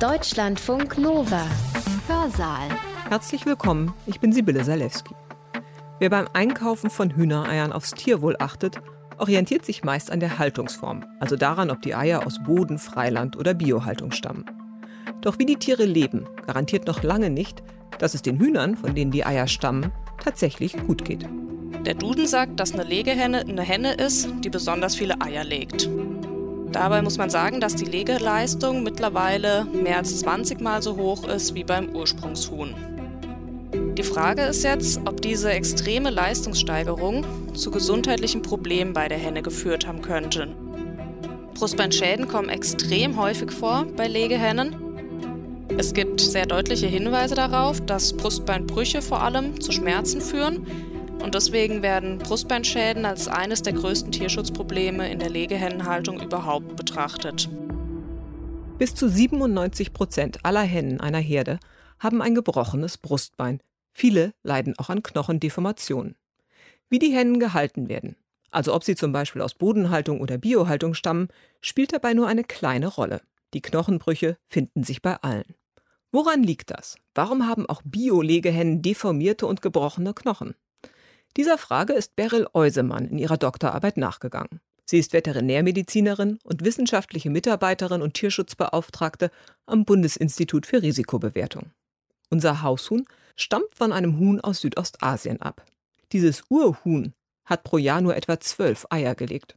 Deutschlandfunk Nova. Hörsaal. Herzlich willkommen, ich bin Sibylle Salewski. Wer beim Einkaufen von Hühnereiern aufs Tierwohl achtet, orientiert sich meist an der Haltungsform, also daran, ob die Eier aus Boden, Freiland oder Biohaltung stammen. Doch wie die Tiere leben, garantiert noch lange nicht, dass es den Hühnern, von denen die Eier stammen, tatsächlich gut geht. Der Duden sagt, dass eine Legehenne eine Henne ist, die besonders viele Eier legt. Dabei muss man sagen, dass die Legeleistung mittlerweile mehr als 20 Mal so hoch ist wie beim Ursprungshuhn. Die Frage ist jetzt, ob diese extreme Leistungssteigerung zu gesundheitlichen Problemen bei der Henne geführt haben könnte. Brustbeinschäden kommen extrem häufig vor bei Legehennen. Es gibt sehr deutliche Hinweise darauf, dass Brustbeinbrüche vor allem zu Schmerzen führen und deswegen werden Brustbeinschäden als eines der größten Tierschutzprobleme in der Legehennenhaltung überhaupt betrachtet. Bis zu 97 Prozent aller Hennen einer Herde haben ein gebrochenes Brustbein. Viele leiden auch an Knochendeformationen. Wie die Hennen gehalten werden, also ob sie zum Beispiel aus Bodenhaltung oder Biohaltung stammen, spielt dabei nur eine kleine Rolle. Die Knochenbrüche finden sich bei allen. Woran liegt das? Warum haben auch Bio-Legehennen deformierte und gebrochene Knochen? Dieser Frage ist Beryl Eusemann in ihrer Doktorarbeit nachgegangen. Sie ist Veterinärmedizinerin und wissenschaftliche Mitarbeiterin und Tierschutzbeauftragte am Bundesinstitut für Risikobewertung. Unser Haushuhn stammt von einem Huhn aus Südostasien ab. Dieses Urhuhn hat pro Jahr nur etwa zwölf Eier gelegt.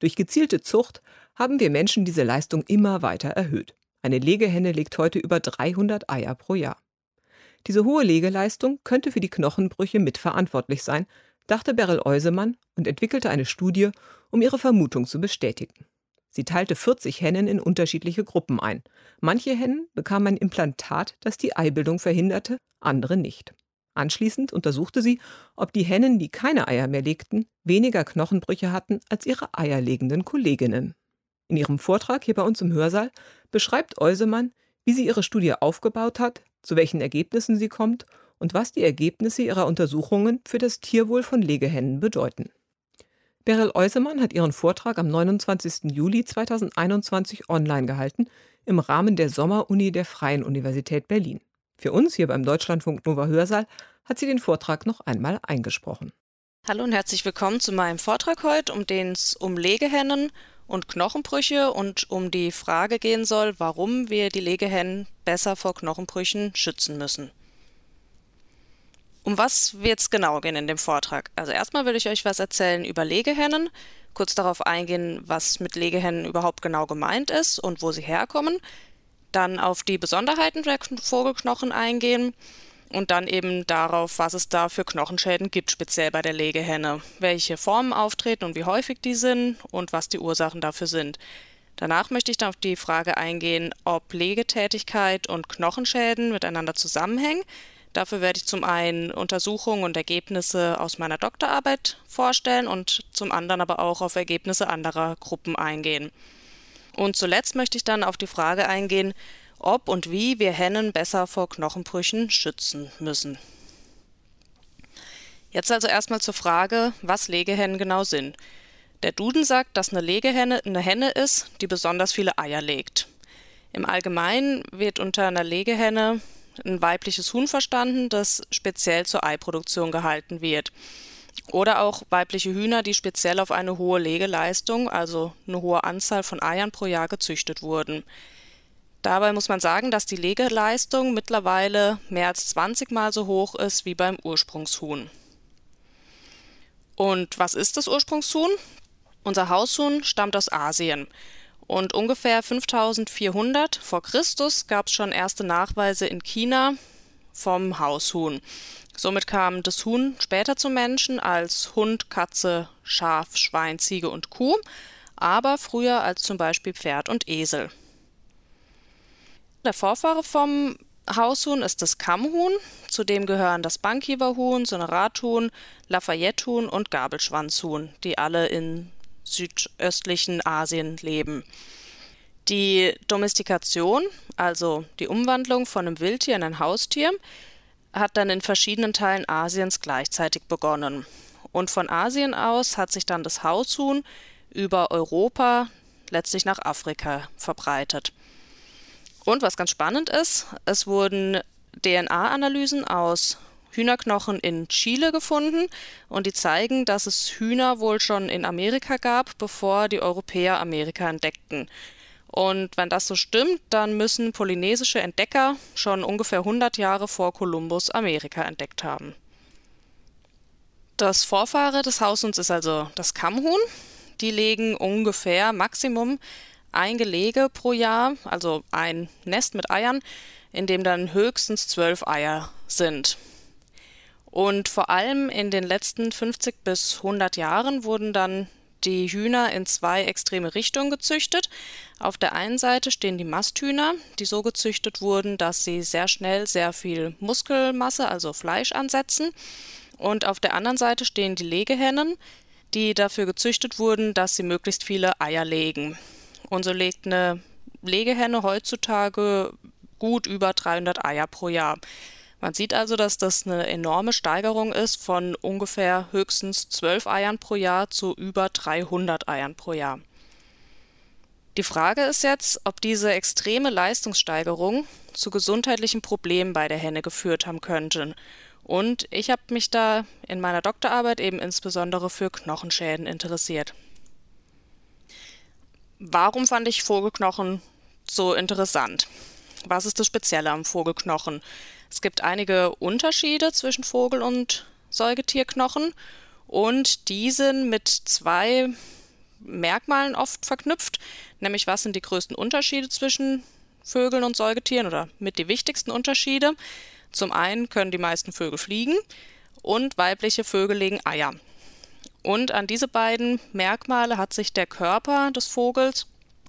Durch gezielte Zucht haben wir Menschen diese Leistung immer weiter erhöht. Eine Legehenne legt heute über 300 Eier pro Jahr. Diese hohe Legeleistung könnte für die Knochenbrüche mitverantwortlich sein, dachte Beryl Eusemann und entwickelte eine Studie, um ihre Vermutung zu bestätigen. Sie teilte 40 Hennen in unterschiedliche Gruppen ein. Manche Hennen bekamen ein Implantat, das die Eibildung verhinderte, andere nicht. Anschließend untersuchte sie, ob die Hennen, die keine Eier mehr legten, weniger Knochenbrüche hatten als ihre eierlegenden Kolleginnen. In ihrem Vortrag hier bei uns im Hörsaal beschreibt Eusemann, wie sie ihre Studie aufgebaut hat, zu welchen Ergebnissen sie kommt und was die Ergebnisse ihrer Untersuchungen für das Tierwohl von Legehennen bedeuten. Beryl Eusemann hat ihren Vortrag am 29. Juli 2021 online gehalten, im Rahmen der Sommeruni der Freien Universität Berlin. Für uns hier beim Deutschlandfunk Nova Hörsaal hat sie den Vortrag noch einmal eingesprochen. Hallo und herzlich willkommen zu meinem Vortrag heute, um den es um Legehennen und Knochenbrüche und um die Frage gehen soll, warum wir die Legehennen besser vor Knochenbrüchen schützen müssen. Um was wird es genau gehen in dem Vortrag? Also erstmal will ich euch was erzählen über Legehennen, kurz darauf eingehen, was mit Legehennen überhaupt genau gemeint ist und wo sie herkommen, dann auf die Besonderheiten der Vogelknochen eingehen und dann eben darauf, was es da für Knochenschäden gibt, speziell bei der Legehenne, welche Formen auftreten und wie häufig die sind und was die Ursachen dafür sind. Danach möchte ich dann auf die Frage eingehen, ob Legetätigkeit und Knochenschäden miteinander zusammenhängen. Dafür werde ich zum einen Untersuchungen und Ergebnisse aus meiner Doktorarbeit vorstellen und zum anderen aber auch auf Ergebnisse anderer Gruppen eingehen. Und zuletzt möchte ich dann auf die Frage eingehen, ob und wie wir Hennen besser vor Knochenbrüchen schützen müssen. Jetzt also erstmal zur Frage, was Legehennen genau sind. Der Duden sagt, dass eine Legehenne eine Henne ist, die besonders viele Eier legt. Im Allgemeinen wird unter einer Legehenne ein weibliches Huhn verstanden, das speziell zur Eiproduktion gehalten wird. Oder auch weibliche Hühner, die speziell auf eine hohe Legeleistung, also eine hohe Anzahl von Eiern pro Jahr gezüchtet wurden. Dabei muss man sagen, dass die Legeleistung mittlerweile mehr als 20 Mal so hoch ist wie beim Ursprungshuhn. Und was ist das Ursprungshuhn? Unser Haushuhn stammt aus Asien. Und ungefähr 5400 vor Christus gab es schon erste Nachweise in China vom Haushuhn. Somit kam das Huhn später zum Menschen als Hund, Katze, Schaf, Schwein, Ziege und Kuh, aber früher als zum Beispiel Pferd und Esel. Der Vorfahre vom Haushuhn ist das Kammhuhn, zu dem gehören das Bankieverhuhn, Sonorathuhn, Lafayettehuhn und Gabelschwanzhuhn, die alle in südöstlichen Asien leben. Die Domestikation, also die Umwandlung von einem Wildtier in ein Haustier, hat dann in verschiedenen Teilen Asiens gleichzeitig begonnen. Und von Asien aus hat sich dann das Haushuhn über Europa letztlich nach Afrika verbreitet. Und was ganz spannend ist, es wurden DNA-Analysen aus Hühnerknochen in Chile gefunden und die zeigen, dass es Hühner wohl schon in Amerika gab, bevor die Europäer Amerika entdeckten. Und wenn das so stimmt, dann müssen polynesische Entdecker schon ungefähr 100 Jahre vor Kolumbus Amerika entdeckt haben. Das Vorfahre des Haushuhns ist also das Kammhuhn. Die legen ungefähr Maximum ein Gelege pro Jahr, also ein Nest mit Eiern, in dem dann höchstens zwölf Eier sind. Und vor allem in den letzten 50 bis 100 Jahren wurden dann die Hühner in zwei extreme Richtungen gezüchtet. Auf der einen Seite stehen die Masthühner, die so gezüchtet wurden, dass sie sehr schnell sehr viel Muskelmasse, also Fleisch ansetzen. Und auf der anderen Seite stehen die Legehennen, die dafür gezüchtet wurden, dass sie möglichst viele Eier legen. Und so legt eine Legehenne heutzutage gut über 300 Eier pro Jahr. Man sieht also, dass das eine enorme Steigerung ist von ungefähr höchstens 12 Eiern pro Jahr zu über 300 Eiern pro Jahr. Die Frage ist jetzt, ob diese extreme Leistungssteigerung zu gesundheitlichen Problemen bei der Henne geführt haben könnte. Und ich habe mich da in meiner Doktorarbeit eben insbesondere für Knochenschäden interessiert. Warum fand ich Vogelknochen so interessant? Was ist das Spezielle am Vogelknochen? Es gibt einige Unterschiede zwischen Vogel- und Säugetierknochen und die sind mit zwei Merkmalen oft verknüpft, nämlich was sind die größten Unterschiede zwischen Vögeln und Säugetieren oder mit die wichtigsten Unterschiede. Zum einen können die meisten Vögel fliegen und weibliche Vögel legen Eier. Und an diese beiden Merkmale hat sich der Körper des Vogels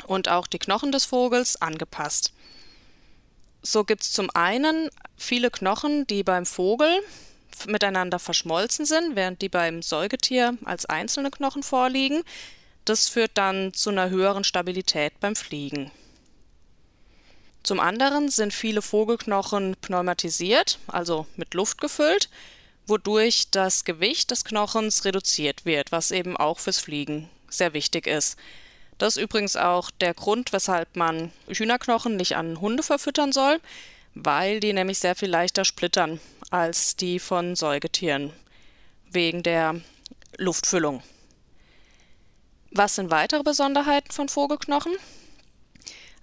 und auch die Knochen des Vogels angepasst. So gibt es zum einen viele Knochen, die beim Vogel miteinander verschmolzen sind, während die beim Säugetier als einzelne Knochen vorliegen. Das führt dann zu einer höheren Stabilität beim Fliegen. Zum anderen sind viele Vogelknochen pneumatisiert, also mit Luft gefüllt, wodurch das Gewicht des Knochens reduziert wird, was eben auch fürs Fliegen sehr wichtig ist. Das ist übrigens auch der Grund, weshalb man Hühnerknochen nicht an Hunde verfüttern soll, weil die nämlich sehr viel leichter splittern als die von Säugetieren wegen der Luftfüllung. Was sind weitere Besonderheiten von Vogelknochen?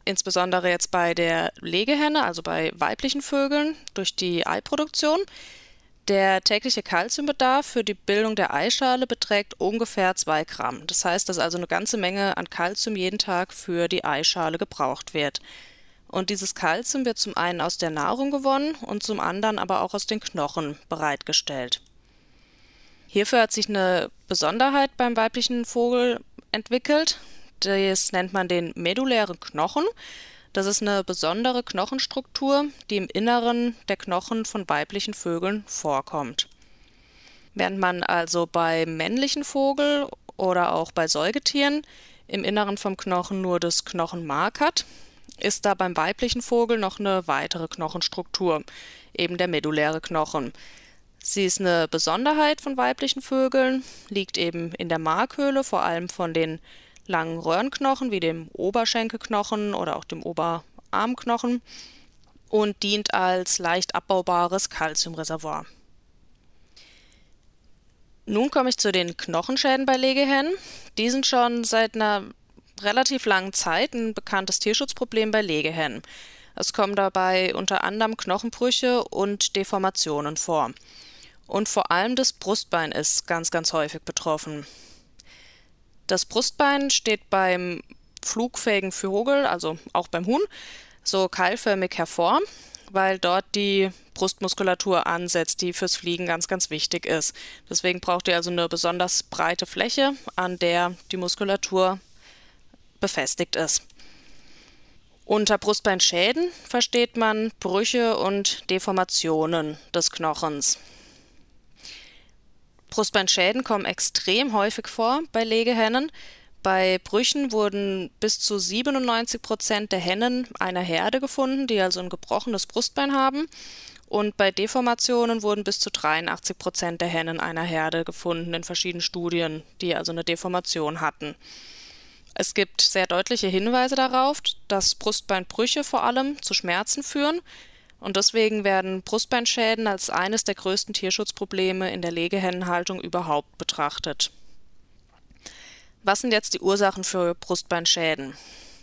Insbesondere jetzt bei der Legehenne, also bei weiblichen Vögeln, durch die Eiproduktion. Der tägliche Kalziumbedarf für die Bildung der Eischale beträgt ungefähr 2 Gramm. Das heißt, dass also eine ganze Menge an Kalzium jeden Tag für die Eischale gebraucht wird. Und dieses Kalzium wird zum einen aus der Nahrung gewonnen und zum anderen aber auch aus den Knochen bereitgestellt. Hierfür hat sich eine Besonderheit beim weiblichen Vogel entwickelt. Das nennt man den medullären Knochen. Das ist eine besondere Knochenstruktur, die im Inneren der Knochen von weiblichen Vögeln vorkommt. Während man also bei männlichen Vogel oder auch bei Säugetieren im Inneren vom Knochen nur das Knochenmark hat, ist da beim weiblichen Vogel noch eine weitere Knochenstruktur, eben der medulläre Knochen. Sie ist eine Besonderheit von weiblichen Vögeln, liegt eben in der Markhöhle, vor allem von den langen Röhrenknochen wie dem Oberschenkelknochen oder auch dem Oberarmknochen und dient als leicht abbaubares Kalziumreservoir. Nun komme ich zu den Knochenschäden bei Legehennen. Die sind schon seit einer relativ langen Zeit ein bekanntes Tierschutzproblem bei Legehennen. Es kommen dabei unter anderem Knochenbrüche und Deformationen vor. Und vor allem das Brustbein ist ganz, ganz häufig betroffen. Das Brustbein steht beim flugfähigen Vogel, also auch beim Huhn, so keilförmig hervor, weil dort die Brustmuskulatur ansetzt, die fürs Fliegen ganz, ganz wichtig ist. Deswegen braucht ihr also eine besonders breite Fläche, an der die Muskulatur befestigt ist. Unter Brustbeinschäden versteht man Brüche und Deformationen des Knochens. Brustbeinschäden kommen extrem häufig vor bei Legehennen. Bei Brüchen wurden bis zu 97 Prozent der Hennen einer Herde gefunden, die also ein gebrochenes Brustbein haben. Und bei Deformationen wurden bis zu 83 Prozent der Hennen einer Herde gefunden in verschiedenen Studien, die also eine Deformation hatten. Es gibt sehr deutliche Hinweise darauf, dass Brustbeinbrüche vor allem zu Schmerzen führen und deswegen werden Brustbeinschäden als eines der größten Tierschutzprobleme in der Legehennenhaltung überhaupt betrachtet. Was sind jetzt die Ursachen für Brustbeinschäden?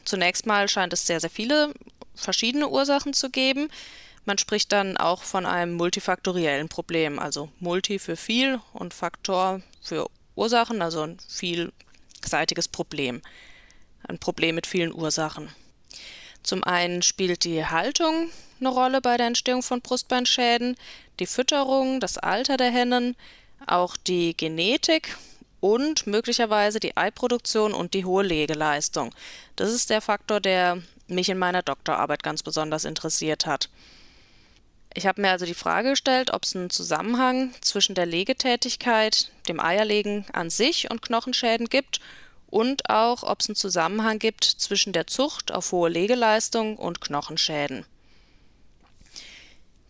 Zunächst mal scheint es sehr, sehr viele verschiedene Ursachen zu geben. Man spricht dann auch von einem multifaktoriellen Problem, also Multi für viel und Faktor für Ursachen, also ein vielseitiges Problem. Ein Problem mit vielen Ursachen. Zum einen spielt die Haltung eine Rolle bei der Entstehung von Brustbeinschäden, die Fütterung, das Alter der Hennen, auch die Genetik und möglicherweise die Eiproduktion und die hohe Legeleistung. Das ist der Faktor, der mich in meiner Doktorarbeit ganz besonders interessiert hat. Ich habe mir also die Frage gestellt, ob es einen Zusammenhang zwischen der Legetätigkeit, dem Eierlegen an sich und Knochenschäden gibt und auch, ob es einen Zusammenhang gibt zwischen der Zucht auf hohe Legeleistung und Knochenschäden.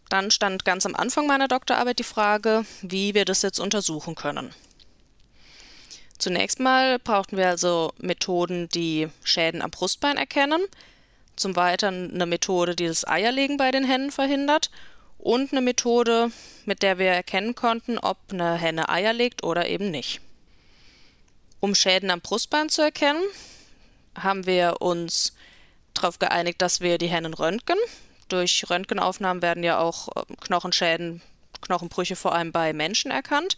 Dann stand ganz am Anfang meiner Doktorarbeit die Frage, wie wir das jetzt untersuchen können. Zunächst mal brauchten wir also Methoden, die Schäden am Brustbein erkennen, zum Weiteren eine Methode, die das Eierlegen bei den Hennen verhindert und eine Methode, mit der wir erkennen konnten, ob eine Henne Eier legt oder eben nicht. Um Schäden am Brustbein zu erkennen, haben wir uns darauf geeinigt, dass wir die Hennen röntgen. Durch Röntgenaufnahmen werden ja auch ähm, Knochenschäden, Knochenbrüche vor allem bei Menschen erkannt.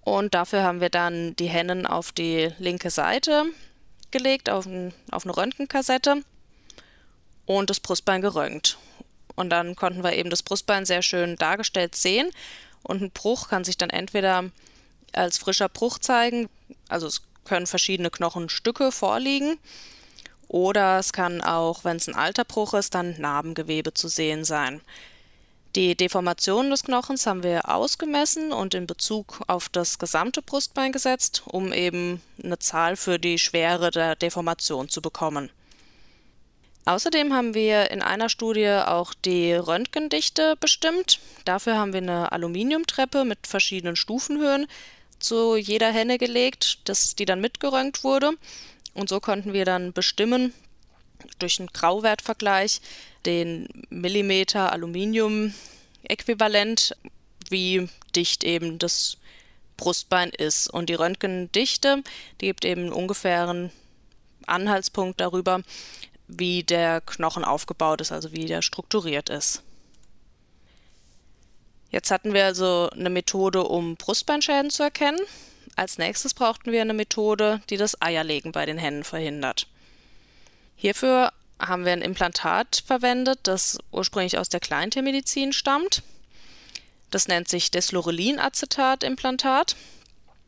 Und dafür haben wir dann die Hennen auf die linke Seite gelegt, auf, ein, auf eine Röntgenkassette und das Brustbein geröntgt. Und dann konnten wir eben das Brustbein sehr schön dargestellt sehen. Und ein Bruch kann sich dann entweder als frischer Bruch zeigen, also es können verschiedene Knochenstücke vorliegen. Oder es kann auch, wenn es ein alter Bruch ist, dann Narbengewebe zu sehen sein. Die Deformation des Knochens haben wir ausgemessen und in Bezug auf das gesamte Brustbein gesetzt, um eben eine Zahl für die Schwere der Deformation zu bekommen. Außerdem haben wir in einer Studie auch die Röntgendichte bestimmt. Dafür haben wir eine Aluminiumtreppe mit verschiedenen Stufenhöhen zu jeder Henne gelegt, dass die dann mitgeröntgt wurde. Und so konnten wir dann bestimmen, durch einen Grauwertvergleich, den Millimeter Aluminium-Äquivalent, wie dicht eben das Brustbein ist. Und die Röntgendichte, die gibt eben einen ungefähren Anhaltspunkt darüber, wie der Knochen aufgebaut ist, also wie der strukturiert ist. Jetzt hatten wir also eine Methode, um Brustbeinschäden zu erkennen. Als nächstes brauchten wir eine Methode, die das Eierlegen bei den Hennen verhindert. Hierfür haben wir ein Implantat verwendet, das ursprünglich aus der Kleintiermedizin stammt. Das nennt sich Deslorelinacetat-Implantat.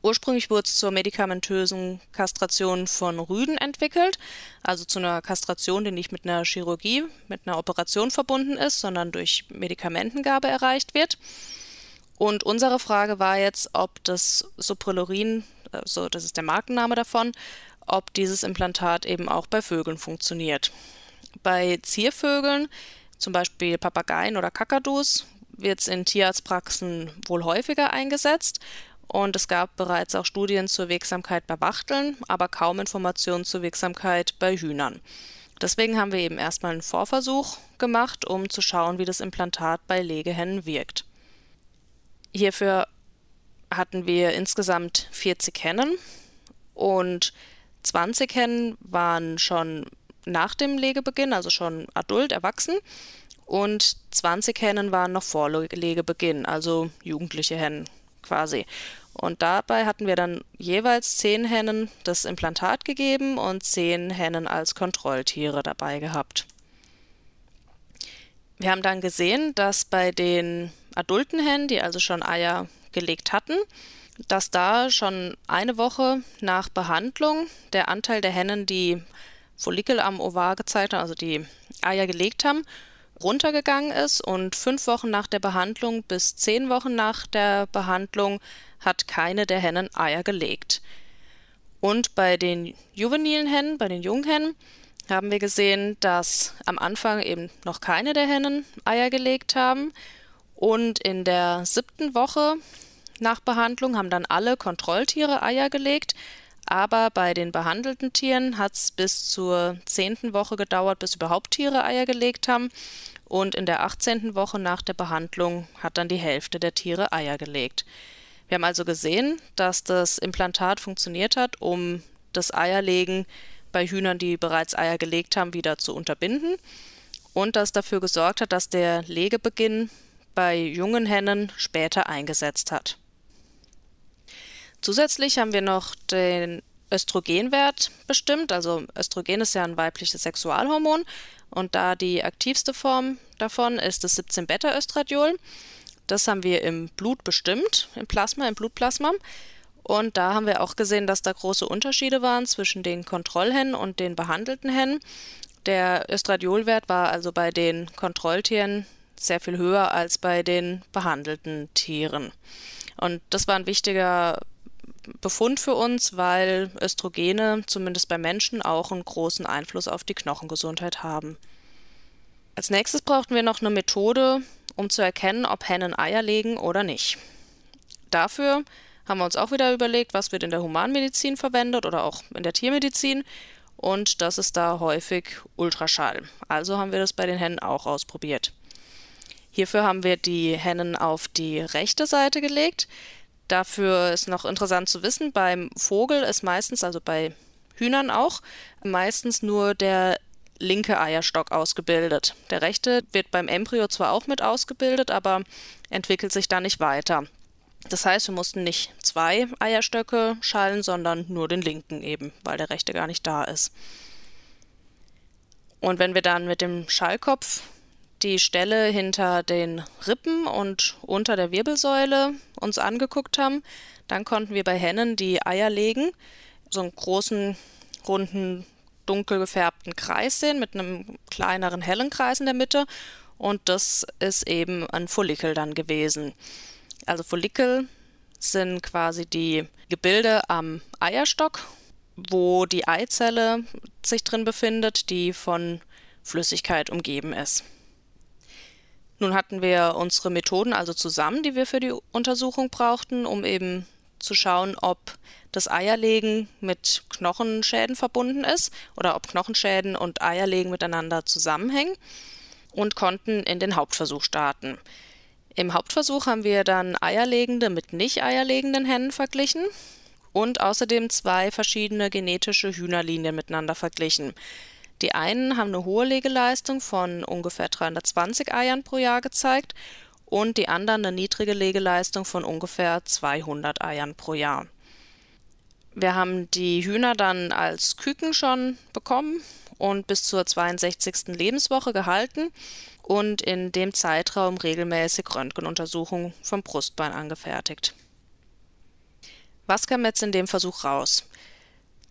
Ursprünglich wurde es zur medikamentösen Kastration von Rüden entwickelt, also zu einer Kastration, die nicht mit einer Chirurgie, mit einer Operation verbunden ist, sondern durch Medikamentengabe erreicht wird. Und unsere Frage war jetzt, ob das Suprelorin, also das ist der Markenname davon, ob dieses Implantat eben auch bei Vögeln funktioniert. Bei Ziervögeln, zum Beispiel Papageien oder Kakadus, wird es in Tierarztpraxen wohl häufiger eingesetzt und es gab bereits auch Studien zur Wirksamkeit bei Wachteln, aber kaum Informationen zur Wirksamkeit bei Hühnern. Deswegen haben wir eben erstmal einen Vorversuch gemacht, um zu schauen, wie das Implantat bei Legehennen wirkt. Hierfür hatten wir insgesamt 40 Hennen und 20 Hennen waren schon nach dem Legebeginn, also schon adult, erwachsen. Und 20 Hennen waren noch vor Legebeginn, also jugendliche Hennen quasi. Und dabei hatten wir dann jeweils zehn Hennen das Implantat gegeben und zehn Hennen als Kontrolltiere dabei gehabt. Wir haben dann gesehen, dass bei den adulten Hennen, die also schon Eier gelegt hatten, dass da schon eine Woche nach Behandlung der Anteil der Hennen, die Follikel am Ovar gezeigt haben, also die Eier gelegt haben, runtergegangen ist und fünf Wochen nach der Behandlung bis zehn Wochen nach der Behandlung hat keine der Hennen Eier gelegt. Und bei den juvenilen Hennen, bei den Junghennen, haben wir gesehen, dass am Anfang eben noch keine der Hennen Eier gelegt haben. Und in der siebten Woche nach Behandlung haben dann alle Kontrolltiere Eier gelegt. Aber bei den behandelten Tieren hat es bis zur zehnten Woche gedauert, bis überhaupt Tiere Eier gelegt haben. Und in der 18. Woche nach der Behandlung hat dann die Hälfte der Tiere Eier gelegt. Wir haben also gesehen, dass das Implantat funktioniert hat, um das Eierlegen bei Hühnern, die bereits Eier gelegt haben, wieder zu unterbinden und das dafür gesorgt hat, dass der Legebeginn bei jungen Hennen später eingesetzt hat. Zusätzlich haben wir noch den Östrogenwert bestimmt. Also Östrogen ist ja ein weibliches Sexualhormon und da die aktivste Form davon ist das 17-Beta-Östradiol. Das haben wir im Blut bestimmt, im Plasma, im Blutplasma. Und da haben wir auch gesehen, dass da große Unterschiede waren zwischen den Kontrollhennen und den behandelten Hennen. Der Östradiolwert war also bei den Kontrolltieren sehr viel höher als bei den behandelten Tieren. Und das war ein wichtiger Befund für uns, weil Östrogene zumindest bei Menschen auch einen großen Einfluss auf die Knochengesundheit haben. Als nächstes brauchten wir noch eine Methode, um zu erkennen, ob Hennen Eier legen oder nicht. Dafür haben wir uns auch wieder überlegt, was wird in der Humanmedizin verwendet oder auch in der Tiermedizin. Und das ist da häufig Ultraschall. Also haben wir das bei den Hennen auch ausprobiert. Hierfür haben wir die Hennen auf die rechte Seite gelegt. Dafür ist noch interessant zu wissen, beim Vogel ist meistens, also bei Hühnern auch, meistens nur der linke Eierstock ausgebildet. Der rechte wird beim Embryo zwar auch mit ausgebildet, aber entwickelt sich da nicht weiter. Das heißt, wir mussten nicht zwei Eierstöcke schallen, sondern nur den linken eben, weil der rechte gar nicht da ist. Und wenn wir dann mit dem Schallkopf die Stelle hinter den Rippen und unter der Wirbelsäule uns angeguckt haben, dann konnten wir bei Hennen die Eier legen, so einen großen, runden, dunkel gefärbten Kreis sehen mit einem kleineren, hellen Kreis in der Mitte. Und das ist eben ein Follikel dann gewesen. Also Follikel sind quasi die Gebilde am Eierstock, wo die Eizelle sich drin befindet, die von Flüssigkeit umgeben ist. Nun hatten wir unsere Methoden also zusammen, die wir für die Untersuchung brauchten, um eben zu schauen, ob das Eierlegen mit Knochenschäden verbunden ist oder ob Knochenschäden und Eierlegen miteinander zusammenhängen und konnten in den Hauptversuch starten. Im Hauptversuch haben wir dann eierlegende mit nicht eierlegenden Hennen verglichen und außerdem zwei verschiedene genetische Hühnerlinien miteinander verglichen. Die einen haben eine hohe Legeleistung von ungefähr 320 Eiern pro Jahr gezeigt und die anderen eine niedrige Legeleistung von ungefähr 200 Eiern pro Jahr. Wir haben die Hühner dann als Küken schon bekommen und bis zur 62. Lebenswoche gehalten und in dem Zeitraum regelmäßig Röntgenuntersuchungen vom Brustbein angefertigt. Was kam jetzt in dem Versuch raus?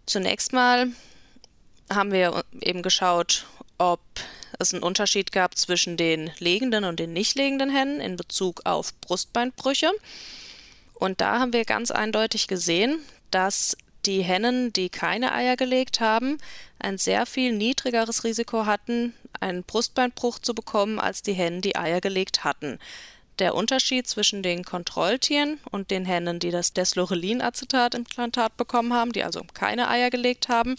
Zunächst mal haben wir eben geschaut, ob es einen Unterschied gab zwischen den legenden und den nicht legenden Hennen in Bezug auf Brustbeinbrüche. Und da haben wir ganz eindeutig gesehen, dass die Hennen, die keine Eier gelegt haben, ein sehr viel niedrigeres Risiko hatten, einen Brustbeinbruch zu bekommen, als die Hennen, die Eier gelegt hatten. Der Unterschied zwischen den Kontrolltieren und den Hennen, die das Deslorelin-Acetat-Implantat bekommen haben, die also keine Eier gelegt haben,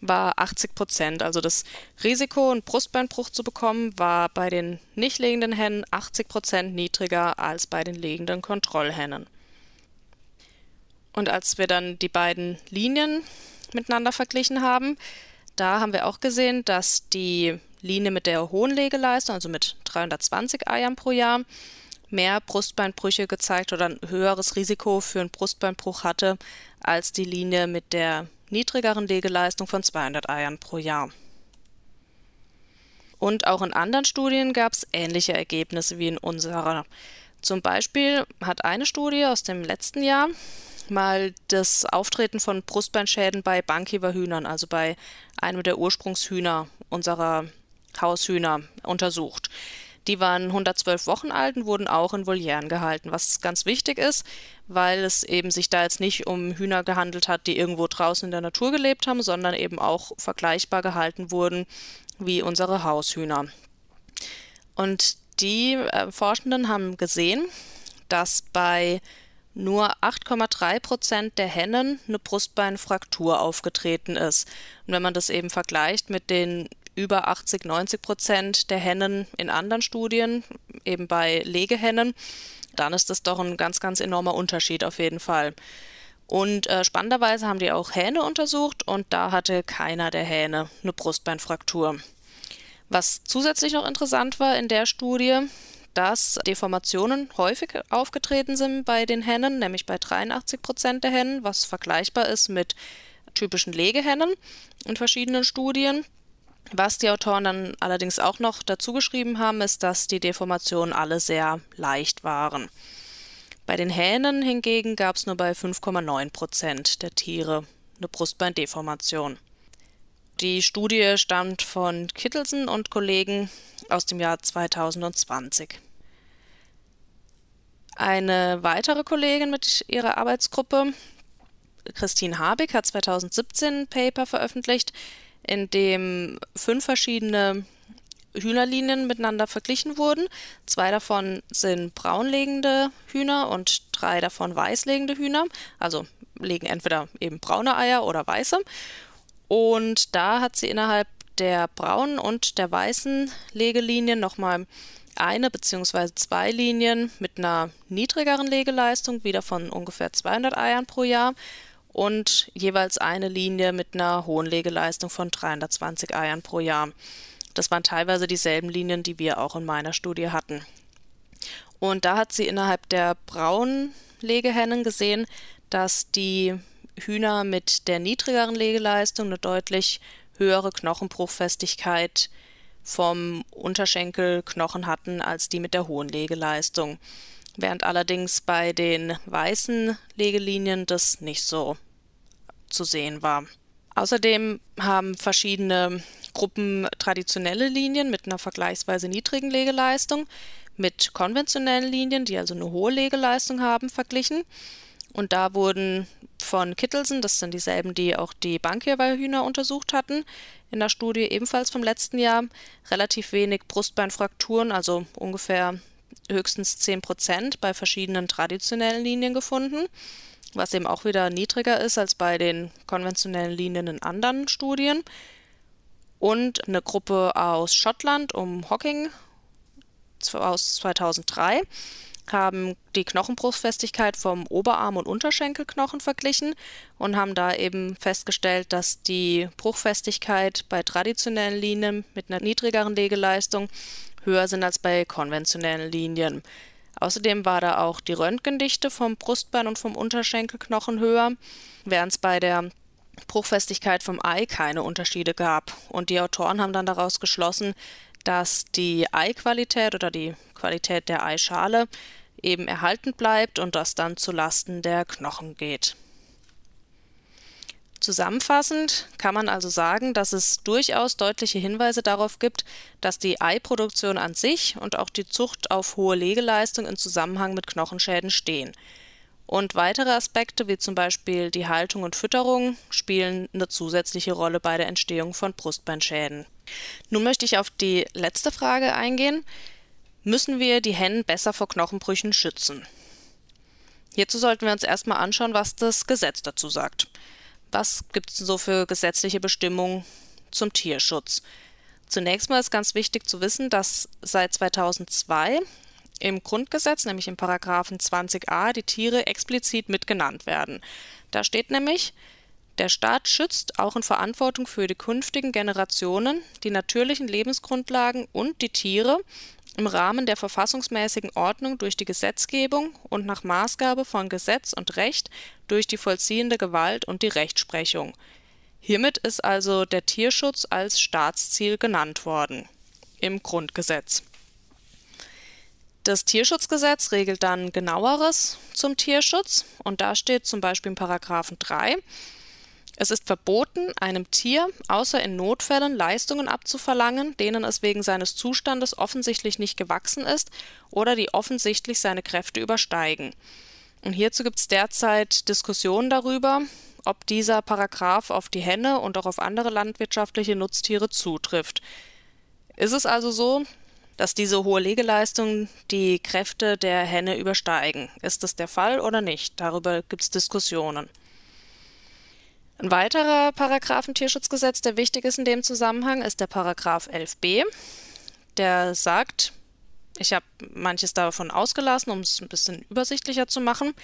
war 80 Prozent. Also das Risiko, einen Brustbeinbruch zu bekommen, war bei den nicht legenden Hennen 80 Prozent niedriger als bei den legenden Kontrollhennen. Und als wir dann die beiden Linien miteinander verglichen haben, da haben wir auch gesehen, dass die Linie mit der hohen Legeleistung, also mit 320 Eiern pro Jahr, mehr Brustbeinbrüche gezeigt oder ein höheres Risiko für einen Brustbeinbruch hatte als die Linie mit der niedrigeren Legeleistung von 200 Eiern pro Jahr. Und auch in anderen Studien gab es ähnliche Ergebnisse wie in unserer. Zum Beispiel hat eine Studie aus dem letzten Jahr mal das Auftreten von Brustbeinschäden bei Bankheberhühnern, also bei einem der Ursprungshühner unserer Haushühner, untersucht. Die waren 112 Wochen alt und wurden auch in Volieren gehalten, was ganz wichtig ist, weil es eben sich da jetzt nicht um Hühner gehandelt hat, die irgendwo draußen in der Natur gelebt haben, sondern eben auch vergleichbar gehalten wurden wie unsere Haushühner. Und die äh, Forschenden haben gesehen, dass bei nur 8,3 Prozent der Hennen eine Brustbeinfraktur aufgetreten ist. Und wenn man das eben vergleicht mit den über 80, 90 Prozent der Hennen in anderen Studien, eben bei Legehennen, dann ist das doch ein ganz, ganz enormer Unterschied auf jeden Fall. Und äh, spannenderweise haben die auch Hähne untersucht und da hatte keiner der Hähne eine Brustbeinfraktur. Was zusätzlich noch interessant war in der Studie, dass Deformationen häufig aufgetreten sind bei den Hennen, nämlich bei 83 Prozent der Hennen, was vergleichbar ist mit typischen Legehennen in verschiedenen Studien. Was die Autoren dann allerdings auch noch dazu geschrieben haben, ist, dass die Deformationen alle sehr leicht waren. Bei den Hähnen hingegen gab es nur bei 5,9 Prozent der Tiere eine Brustbeindeformation. Die Studie stammt von Kittelsen und Kollegen aus dem Jahr 2020. Eine weitere Kollegin mit ihrer Arbeitsgruppe, Christine Habig, hat 2017 ein Paper veröffentlicht, in dem fünf verschiedene Hühnerlinien miteinander verglichen wurden. Zwei davon sind braunlegende Hühner und drei davon weißlegende Hühner, also legen entweder eben braune Eier oder weiße. Und da hat sie innerhalb der braunen und der weißen Legelinien nochmal eine bzw. zwei Linien mit einer niedrigeren Legeleistung, wieder von ungefähr 200 Eiern pro Jahr, und jeweils eine Linie mit einer hohen Legeleistung von 320 Eiern pro Jahr. Das waren teilweise dieselben Linien, die wir auch in meiner Studie hatten. Und da hat sie innerhalb der braunen Legehennen gesehen, dass die Hühner mit der niedrigeren Legeleistung eine deutlich höhere Knochenbruchfestigkeit vom Unterschenkelknochen hatten als die mit der hohen Legeleistung, während allerdings bei den weißen Legelinien das nicht so zu sehen war. Außerdem haben verschiedene Gruppen traditionelle Linien mit einer vergleichsweise niedrigen Legeleistung mit konventionellen Linien, die also eine hohe Legeleistung haben, verglichen. Und da wurden von Kittelsen, das sind dieselben, die auch die Bankierwallhühner untersucht hatten, in der Studie ebenfalls vom letzten Jahr relativ wenig Brustbeinfrakturen, also ungefähr höchstens 10 Prozent bei verschiedenen traditionellen Linien gefunden, was eben auch wieder niedriger ist als bei den konventionellen Linien in anderen Studien. Und eine Gruppe aus Schottland um Hocking aus 2003 haben die Knochenbruchfestigkeit vom Oberarm- und Unterschenkelknochen verglichen und haben da eben festgestellt, dass die Bruchfestigkeit bei traditionellen Linien mit einer niedrigeren Legeleistung höher sind als bei konventionellen Linien. Außerdem war da auch die Röntgendichte vom Brustbein und vom Unterschenkelknochen höher, während es bei der Bruchfestigkeit vom Ei keine Unterschiede gab. Und die Autoren haben dann daraus geschlossen, dass die Eiqualität oder die Qualität der Eischale eben erhalten bleibt und das dann zu Lasten der Knochen geht. Zusammenfassend kann man also sagen, dass es durchaus deutliche Hinweise darauf gibt, dass die Eiproduktion an sich und auch die Zucht auf hohe Legeleistung in Zusammenhang mit Knochenschäden stehen. Und weitere Aspekte wie zum Beispiel die Haltung und Fütterung spielen eine zusätzliche Rolle bei der Entstehung von Brustbeinschäden. Nun möchte ich auf die letzte Frage eingehen müssen wir die Hennen besser vor Knochenbrüchen schützen. Hierzu sollten wir uns erstmal anschauen, was das Gesetz dazu sagt. Was gibt es so für gesetzliche Bestimmungen zum Tierschutz? Zunächst mal ist ganz wichtig zu wissen, dass seit 2002 im Grundgesetz, nämlich im Paragraphen 20a, die Tiere explizit mitgenannt werden. Da steht nämlich, der Staat schützt auch in Verantwortung für die künftigen Generationen die natürlichen Lebensgrundlagen und die Tiere im Rahmen der verfassungsmäßigen Ordnung durch die Gesetzgebung und nach Maßgabe von Gesetz und Recht durch die vollziehende Gewalt und die Rechtsprechung. Hiermit ist also der Tierschutz als Staatsziel genannt worden im Grundgesetz. Das Tierschutzgesetz regelt dann genaueres zum Tierschutz und da steht zum Beispiel in Paragraphen 3 es ist verboten, einem Tier außer in Notfällen Leistungen abzuverlangen, denen es wegen seines Zustandes offensichtlich nicht gewachsen ist oder die offensichtlich seine Kräfte übersteigen. Und hierzu gibt es derzeit Diskussionen darüber, ob dieser Paragraph auf die Henne und auch auf andere landwirtschaftliche Nutztiere zutrifft. Ist es also so, dass diese hohe Legeleistung die Kräfte der Henne übersteigen. Ist das der Fall oder nicht? Darüber gibt es Diskussionen. Ein weiterer Paragraph im Tierschutzgesetz, der wichtig ist in dem Zusammenhang, ist der Paragraph 11b. Der sagt, ich habe manches davon ausgelassen, um es ein bisschen übersichtlicher zu machen.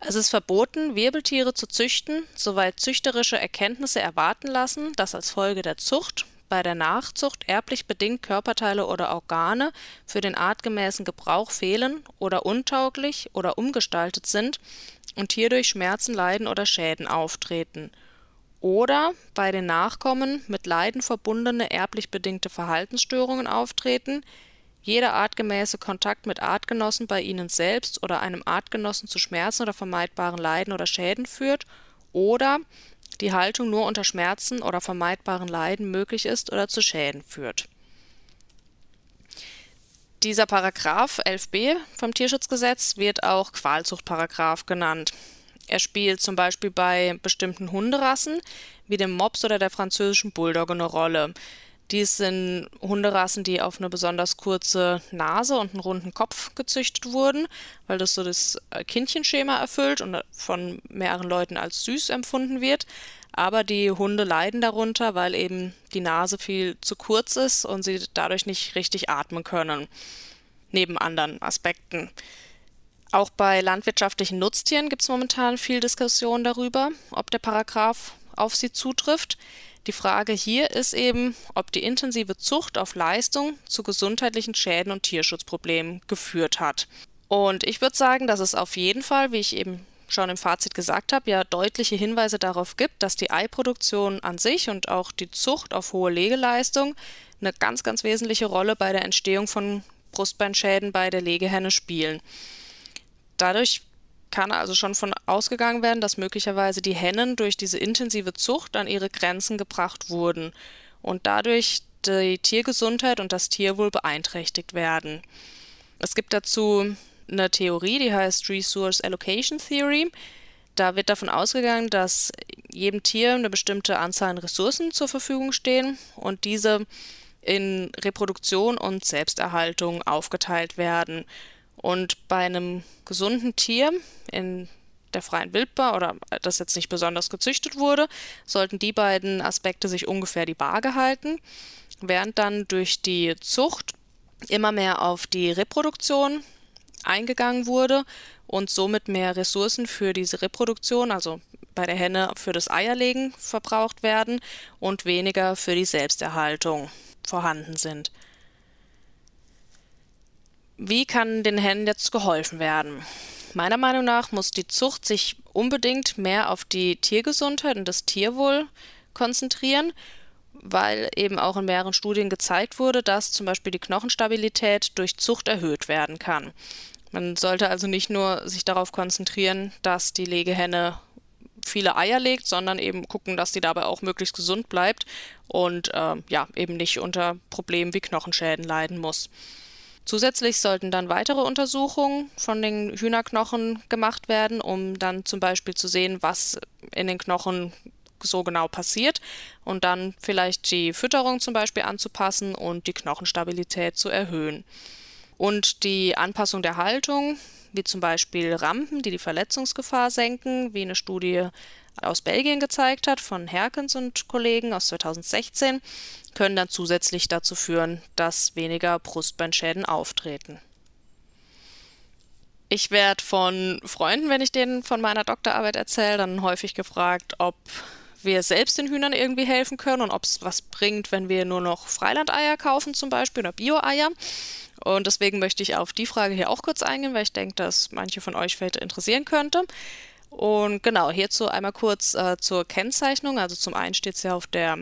Es ist verboten, Wirbeltiere zu züchten, soweit züchterische Erkenntnisse erwarten lassen, dass als Folge der Zucht bei der Nachzucht erblich bedingt Körperteile oder Organe für den artgemäßen Gebrauch fehlen oder untauglich oder umgestaltet sind und hierdurch Schmerzen, Leiden oder Schäden auftreten, oder bei den Nachkommen mit Leiden verbundene erblich bedingte Verhaltensstörungen auftreten, jeder artgemäße Kontakt mit Artgenossen bei ihnen selbst oder einem Artgenossen zu Schmerzen oder vermeidbaren Leiden oder Schäden führt, oder die Haltung nur unter Schmerzen oder vermeidbaren Leiden möglich ist oder zu Schäden führt. Dieser Paragraph 11b vom Tierschutzgesetz wird auch Qualzuchtparagraph genannt. Er spielt zum Beispiel bei bestimmten Hunderassen wie dem Mops oder der französischen Bulldogge eine Rolle. Dies sind Hunderassen, die auf eine besonders kurze Nase und einen runden Kopf gezüchtet wurden, weil das so das äh, Kindchenschema erfüllt und von mehreren Leuten als süß empfunden wird. Aber die Hunde leiden darunter, weil eben die Nase viel zu kurz ist und sie dadurch nicht richtig atmen können. Neben anderen Aspekten. Auch bei landwirtschaftlichen Nutztieren gibt es momentan viel Diskussion darüber, ob der Paragraph auf sie zutrifft. Die Frage hier ist eben, ob die intensive Zucht auf Leistung zu gesundheitlichen Schäden und Tierschutzproblemen geführt hat. Und ich würde sagen, dass es auf jeden Fall, wie ich eben schon im Fazit gesagt habe, ja deutliche Hinweise darauf gibt, dass die Eiproduktion an sich und auch die Zucht auf hohe Legeleistung eine ganz, ganz wesentliche Rolle bei der Entstehung von Brustbeinschäden bei der Legehenne spielen. Dadurch kann also schon von ausgegangen werden, dass möglicherweise die Hennen durch diese intensive Zucht an ihre Grenzen gebracht wurden und dadurch die Tiergesundheit und das Tierwohl beeinträchtigt werden. Es gibt dazu eine Theorie, die heißt Resource Allocation Theory. Da wird davon ausgegangen, dass jedem Tier eine bestimmte Anzahl an Ressourcen zur Verfügung stehen und diese in Reproduktion und Selbsterhaltung aufgeteilt werden. Und bei einem gesunden Tier in der freien Wildbahn oder das jetzt nicht besonders gezüchtet wurde, sollten die beiden Aspekte sich ungefähr die Waage halten, während dann durch die Zucht immer mehr auf die Reproduktion eingegangen wurde und somit mehr Ressourcen für diese Reproduktion, also bei der Henne für das Eierlegen verbraucht werden und weniger für die Selbsterhaltung vorhanden sind. Wie kann den Hennen jetzt geholfen werden? Meiner Meinung nach muss die Zucht sich unbedingt mehr auf die Tiergesundheit und das Tierwohl konzentrieren, weil eben auch in mehreren Studien gezeigt wurde, dass zum Beispiel die Knochenstabilität durch Zucht erhöht werden kann. Man sollte also nicht nur sich darauf konzentrieren, dass die Legehenne viele Eier legt, sondern eben gucken, dass die dabei auch möglichst gesund bleibt und äh, ja, eben nicht unter Problemen wie Knochenschäden leiden muss. Zusätzlich sollten dann weitere Untersuchungen von den Hühnerknochen gemacht werden, um dann zum Beispiel zu sehen, was in den Knochen so genau passiert und dann vielleicht die Fütterung zum Beispiel anzupassen und die Knochenstabilität zu erhöhen. Und die Anpassung der Haltung, wie zum Beispiel Rampen, die die Verletzungsgefahr senken, wie eine Studie aus Belgien gezeigt hat, von Herkens und Kollegen aus 2016, können dann zusätzlich dazu führen, dass weniger Brustbeinschäden auftreten. Ich werde von Freunden, wenn ich denen von meiner Doktorarbeit erzähle, dann häufig gefragt, ob wir selbst den Hühnern irgendwie helfen können und ob es was bringt, wenn wir nur noch Freilandeier kaufen zum Beispiel oder Bio-Eier. Und deswegen möchte ich auf die Frage hier auch kurz eingehen, weil ich denke, dass manche von euch vielleicht interessieren könnte. Und genau, hierzu einmal kurz äh, zur Kennzeichnung. Also zum einen steht es ja auf der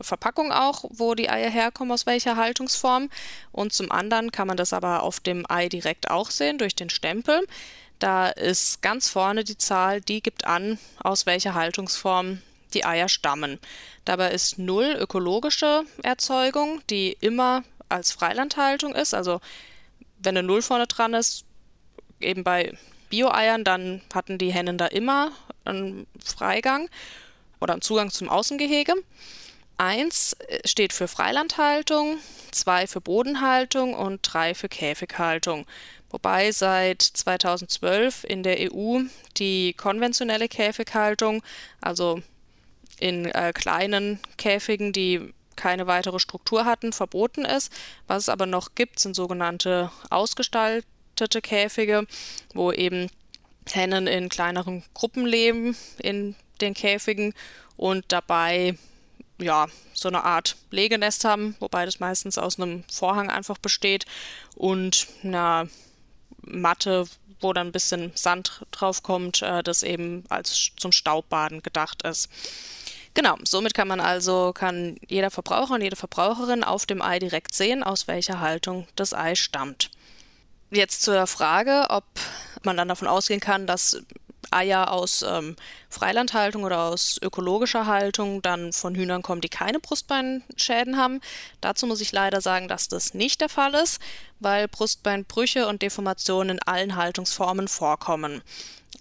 Verpackung auch, wo die Eier herkommen, aus welcher Haltungsform. Und zum anderen kann man das aber auf dem Ei direkt auch sehen durch den Stempel. Da ist ganz vorne die Zahl, die gibt an, aus welcher Haltungsform die Eier stammen. Dabei ist null ökologische Erzeugung, die immer als Freilandhaltung ist. Also wenn eine Null vorne dran ist, eben bei Bio-Eiern, dann hatten die Hennen da immer einen Freigang oder einen Zugang zum Außengehege. 1 äh, steht für Freilandhaltung, zwei für Bodenhaltung und drei für Käfighaltung. Wobei seit 2012 in der EU die konventionelle Käfighaltung, also in äh, kleinen Käfigen, die keine weitere Struktur hatten, verboten ist. Was es aber noch gibt, sind sogenannte ausgestaltete Käfige, wo eben Hennen in kleineren Gruppen leben in den Käfigen und dabei ja so eine Art Legenest haben, wobei das meistens aus einem Vorhang einfach besteht und einer Matte, wo dann ein bisschen Sand drauf kommt, äh, das eben als zum Staubbaden gedacht ist. Genau, somit kann man also, kann jeder Verbraucher und jede Verbraucherin auf dem Ei direkt sehen, aus welcher Haltung das Ei stammt. Jetzt zur Frage, ob man dann davon ausgehen kann, dass Eier aus ähm, Freilandhaltung oder aus ökologischer Haltung dann von Hühnern kommen, die keine Brustbeinschäden haben. Dazu muss ich leider sagen, dass das nicht der Fall ist, weil Brustbeinbrüche und Deformationen in allen Haltungsformen vorkommen.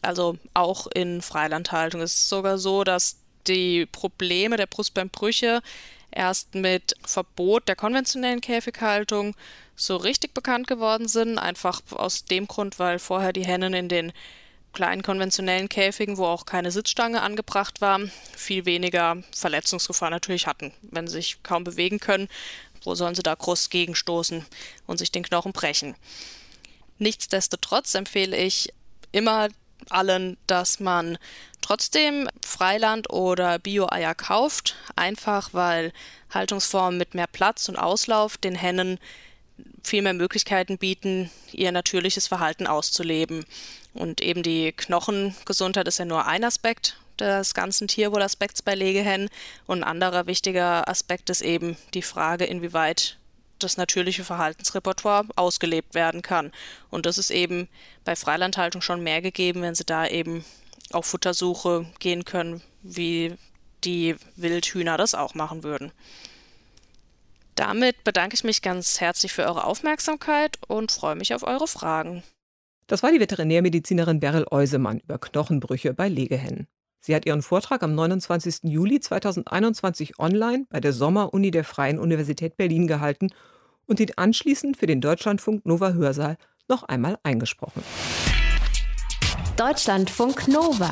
Also auch in Freilandhaltung. Es ist sogar so, dass die Probleme der Brustbeinbrüche erst mit Verbot der konventionellen Käfighaltung so richtig bekannt geworden sind. Einfach aus dem Grund, weil vorher die Hennen in den kleinen konventionellen Käfigen, wo auch keine Sitzstange angebracht war, viel weniger Verletzungsgefahr natürlich hatten. Wenn sie sich kaum bewegen können, wo sollen sie da groß gegenstoßen und sich den Knochen brechen? Nichtsdestotrotz empfehle ich immer allen, dass man trotzdem Freiland oder Bio-Eier kauft, einfach weil Haltungsformen mit mehr Platz und Auslauf den Hennen viel mehr Möglichkeiten bieten, ihr natürliches Verhalten auszuleben. Und eben die Knochengesundheit ist ja nur ein Aspekt des ganzen Tierwohlaspekts bei Legehennen. Und ein anderer wichtiger Aspekt ist eben die Frage, inwieweit das natürliche Verhaltensrepertoire ausgelebt werden kann. Und das ist eben bei Freilandhaltung schon mehr gegeben, wenn sie da eben auf Futtersuche gehen können, wie die Wildhühner das auch machen würden. Damit bedanke ich mich ganz herzlich für eure Aufmerksamkeit und freue mich auf eure Fragen. Das war die Veterinärmedizinerin Beryl Eusemann über Knochenbrüche bei Legehennen. Sie hat ihren Vortrag am 29. Juli 2021 online bei der Sommeruni der Freien Universität Berlin gehalten und ihn anschließend für den Deutschlandfunk Nova Hörsaal noch einmal eingesprochen. Deutschlandfunk Nova